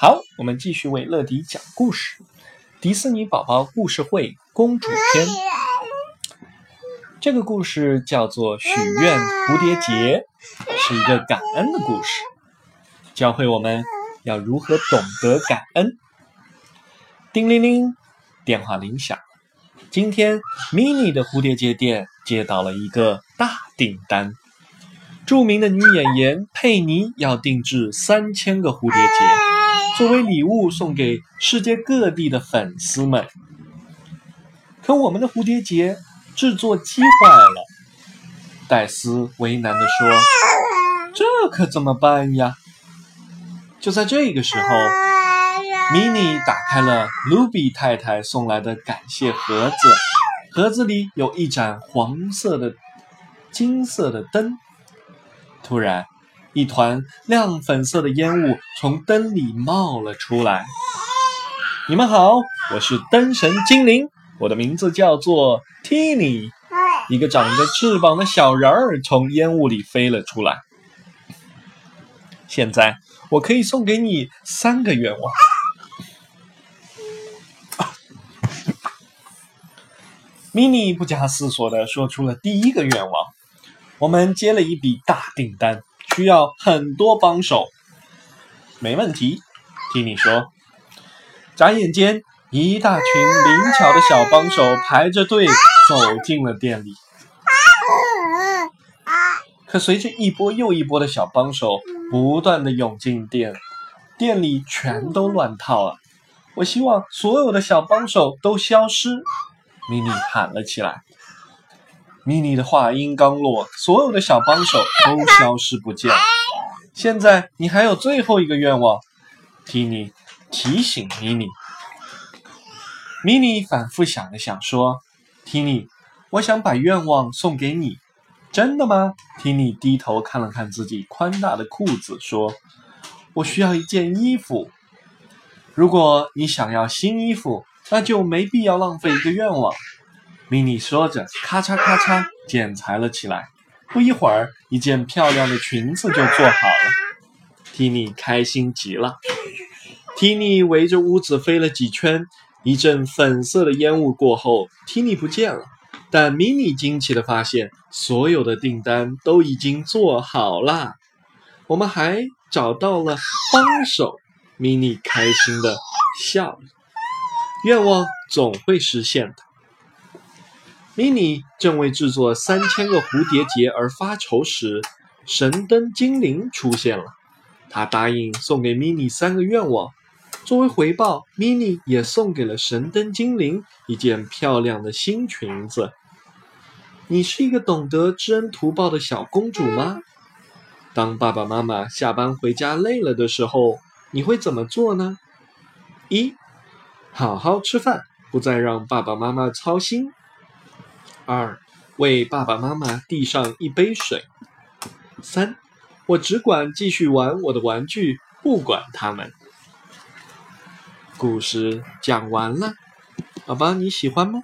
好，我们继续为乐迪讲故事，《迪士尼宝宝故事会公主篇》。这个故事叫做《许愿蝴蝶结》，是一个感恩的故事，教会我们要如何懂得感恩。叮铃铃，电话铃响。今天，mini 的蝴蝶结店接到了一个大订单，著名的女演员佩妮要定制三千个蝴蝶结。作为礼物送给世界各地的粉丝们，可我们的蝴蝶结制作机坏了，戴斯为难地说：“这可怎么办呀？”就在这个时候，米妮打开了卢比太太送来的感谢盒子，盒子里有一盏黄色的、金色的灯。突然。一团亮粉色的烟雾从灯里冒了出来。你们好，我是灯神精灵，我的名字叫做 Tini。一个长着翅膀的小人儿从烟雾里飞了出来。现在我可以送给你三个愿望。Mini 不假思索地说出了第一个愿望。我们接了一笔大订单。需要很多帮手，没问题。听你说，眨眼间，一大群灵巧的小帮手排着队走进了店里。可随着一波又一波的小帮手不断的涌进店，店里全都乱套了。我希望所有的小帮手都消失。米妮喊了起来。米妮的话音刚落，所有的小帮手都消失不见。现在你还有最后一个愿望，提尼提醒米妮。米妮反复想了想，说：“提尼，我想把愿望送给你。”真的吗？提尼低头看了看自己宽大的裤子，说：“我需要一件衣服。如果你想要新衣服，那就没必要浪费一个愿望。”米妮说着，咔嚓咔嚓剪裁了起来。不一会儿，一件漂亮的裙子就做好了。蒂妮开心极了。蒂妮围着屋子飞了几圈，一阵粉色的烟雾过后，蒂妮不见了。但米妮惊奇地发现，所有的订单都已经做好了。我们还找到了帮手。米妮开心地笑了。愿望总会实现的。米妮正为制作三千个蝴蝶结而发愁时，神灯精灵出现了。他答应送给米妮三个愿望，作为回报，米妮也送给了神灯精灵一件漂亮的新裙子。你是一个懂得知恩图报的小公主吗？当爸爸妈妈下班回家累了的时候，你会怎么做呢？一，好好吃饭，不再让爸爸妈妈操心。二，为爸爸妈妈递上一杯水。三，我只管继续玩我的玩具，不管他们。故事讲完了，宝宝你喜欢吗？